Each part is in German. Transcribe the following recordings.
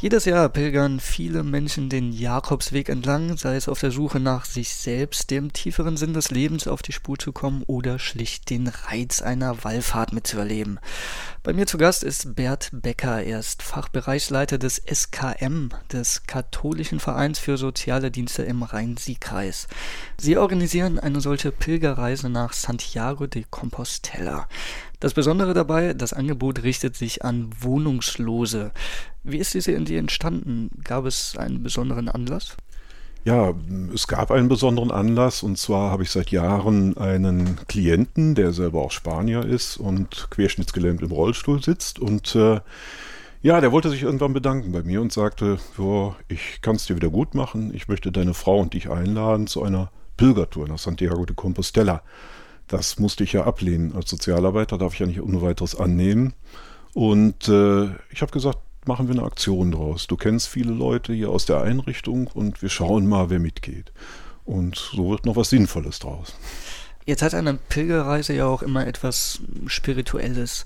Jedes Jahr pilgern viele Menschen den Jakobsweg entlang, sei es auf der Suche nach sich selbst, dem tieferen Sinn des Lebens auf die Spur zu kommen oder schlicht den Reiz einer Wallfahrt mitzuerleben. Bei mir zu Gast ist Bert Becker. Er ist Fachbereichsleiter des SKM, des Katholischen Vereins für Soziale Dienste im Rhein-Sieg-Kreis. Sie organisieren eine solche Pilgerreise nach Santiago de Compostela. Das Besondere dabei, das Angebot richtet sich an Wohnungslose. Wie ist diese Idee entstanden? Gab es einen besonderen Anlass? Ja, es gab einen besonderen Anlass und zwar habe ich seit Jahren einen Klienten, der selber auch Spanier ist und querschnittsgelähmt im Rollstuhl sitzt und äh, ja, der wollte sich irgendwann bedanken bei mir und sagte, oh, ich kann es dir wieder gut machen, ich möchte deine Frau und dich einladen zu einer Pilgertour nach Santiago de Compostela. Das musste ich ja ablehnen. Als Sozialarbeiter darf ich ja nicht ohne weiteres annehmen. Und äh, ich habe gesagt, machen wir eine Aktion draus. Du kennst viele Leute hier aus der Einrichtung und wir schauen mal, wer mitgeht. Und so wird noch was Sinnvolles draus. Jetzt hat eine Pilgerreise ja auch immer etwas Spirituelles.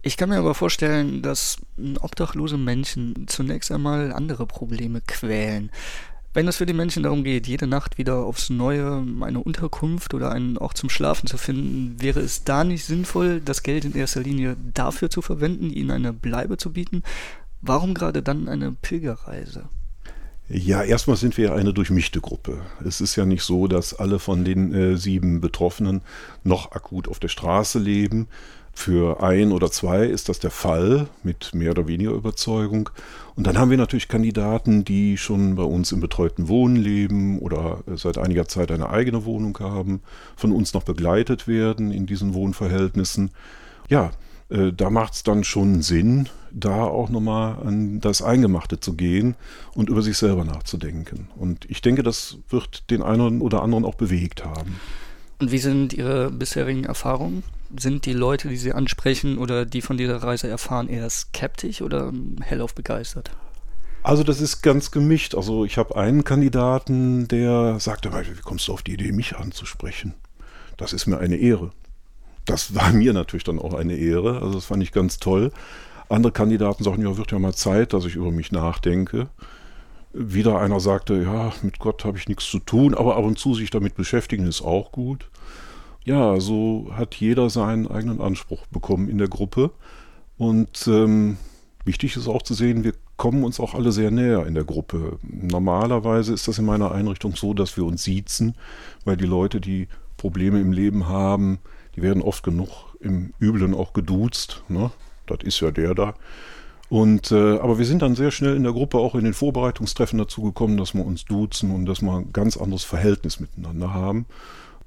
Ich kann mir aber vorstellen, dass obdachlose Menschen zunächst einmal andere Probleme quälen. Wenn es für die Menschen darum geht, jede Nacht wieder aufs Neue eine Unterkunft oder einen Ort zum Schlafen zu finden, wäre es da nicht sinnvoll, das Geld in erster Linie dafür zu verwenden, ihnen eine Bleibe zu bieten? Warum gerade dann eine Pilgerreise? Ja, erstmal sind wir ja eine durchmischte Gruppe. Es ist ja nicht so, dass alle von den äh, sieben Betroffenen noch akut auf der Straße leben. Für ein oder zwei ist das der Fall mit mehr oder weniger Überzeugung. Und dann haben wir natürlich Kandidaten, die schon bei uns im betreuten Wohnen leben oder seit einiger Zeit eine eigene Wohnung haben, von uns noch begleitet werden in diesen Wohnverhältnissen. Ja, äh, da macht es dann schon Sinn, da auch nochmal an das Eingemachte zu gehen und über sich selber nachzudenken. Und ich denke, das wird den einen oder anderen auch bewegt haben. Und wie sind Ihre bisherigen Erfahrungen? Sind die Leute, die Sie ansprechen oder die von dieser Reise erfahren, eher skeptisch oder hellauf begeistert? Also das ist ganz gemischt. Also ich habe einen Kandidaten, der sagte, wie kommst du auf die Idee, mich anzusprechen? Das ist mir eine Ehre. Das war mir natürlich dann auch eine Ehre. Also das fand ich ganz toll. Andere Kandidaten sagten, ja, wird ja mal Zeit, dass ich über mich nachdenke. Wieder einer sagte, ja, mit Gott habe ich nichts zu tun, aber ab und zu sich damit beschäftigen ist auch gut. Ja, so hat jeder seinen eigenen Anspruch bekommen in der Gruppe. Und ähm, wichtig ist auch zu sehen, wir kommen uns auch alle sehr näher in der Gruppe. Normalerweise ist das in meiner Einrichtung so, dass wir uns siezen, weil die Leute, die Probleme im Leben haben, die werden oft genug im Üblen auch geduzt. Ne? Das ist ja der da. Und, äh, aber wir sind dann sehr schnell in der Gruppe auch in den Vorbereitungstreffen dazu gekommen, dass wir uns duzen und dass wir ein ganz anderes Verhältnis miteinander haben.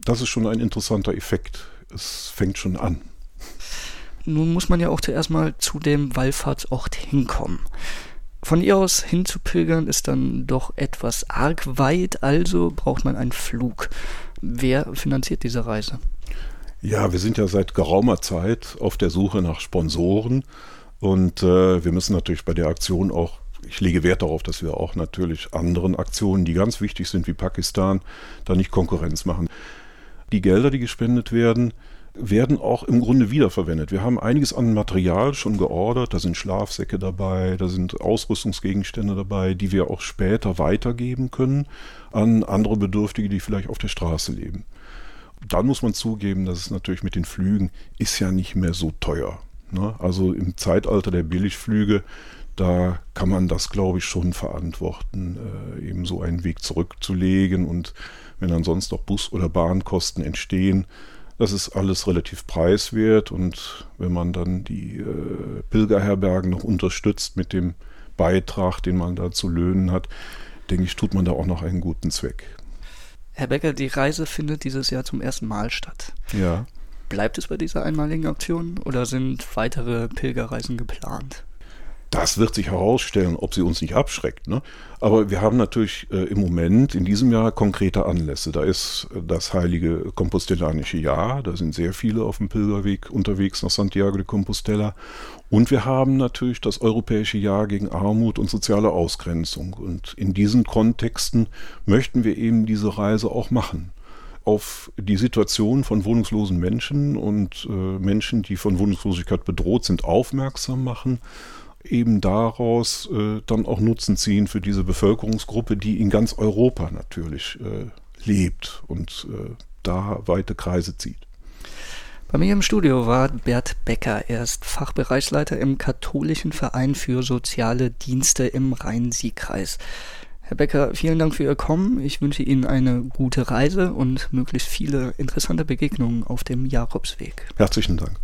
Das ist schon ein interessanter Effekt. Es fängt schon an. Nun muss man ja auch zuerst mal zu dem Wallfahrtsort hinkommen. Von ihr aus hinzupilgern ist dann doch etwas arg weit, also braucht man einen Flug. Wer finanziert diese Reise? Ja, wir sind ja seit geraumer Zeit auf der Suche nach Sponsoren und äh, wir müssen natürlich bei der Aktion auch, ich lege Wert darauf, dass wir auch natürlich anderen Aktionen, die ganz wichtig sind wie Pakistan, da nicht Konkurrenz machen. Die Gelder, die gespendet werden, werden auch im Grunde wiederverwendet. Wir haben einiges an Material schon geordert, da sind Schlafsäcke dabei, da sind Ausrüstungsgegenstände dabei, die wir auch später weitergeben können an andere Bedürftige, die vielleicht auf der Straße leben. Dann muss man zugeben, dass es natürlich mit den Flügen ist ja nicht mehr so teuer. Ne? Also im Zeitalter der Billigflüge, da kann man das, glaube ich, schon verantworten, äh, eben so einen Weg zurückzulegen. Und wenn dann sonst noch Bus- oder Bahnkosten entstehen, das ist alles relativ preiswert. Und wenn man dann die äh, Pilgerherbergen noch unterstützt mit dem Beitrag, den man da zu löhnen hat, denke ich, tut man da auch noch einen guten Zweck. Herr Becker, die Reise findet dieses Jahr zum ersten Mal statt. Ja. Bleibt es bei dieser einmaligen Aktion oder sind weitere Pilgerreisen geplant? Das wird sich herausstellen, ob sie uns nicht abschreckt. Ne? Aber wir haben natürlich äh, im Moment in diesem Jahr konkrete Anlässe. Da ist äh, das heilige Kompostellanische Jahr. Da sind sehr viele auf dem Pilgerweg unterwegs nach Santiago de Compostela. Und wir haben natürlich das Europäische Jahr gegen Armut und soziale Ausgrenzung. Und in diesen Kontexten möchten wir eben diese Reise auch machen. auf die Situation von wohnungslosen Menschen und äh, Menschen, die von Wohnungslosigkeit bedroht sind, aufmerksam machen, eben daraus äh, dann auch Nutzen ziehen für diese Bevölkerungsgruppe, die in ganz Europa natürlich äh, lebt und äh, da weite Kreise zieht. Bei mir im Studio war Bert Becker. Er ist Fachbereichsleiter im Katholischen Verein für soziale Dienste im Rhein-Sieg-Kreis. Herr Becker, vielen Dank für Ihr Kommen. Ich wünsche Ihnen eine gute Reise und möglichst viele interessante Begegnungen auf dem Jakobsweg. Herzlichen Dank.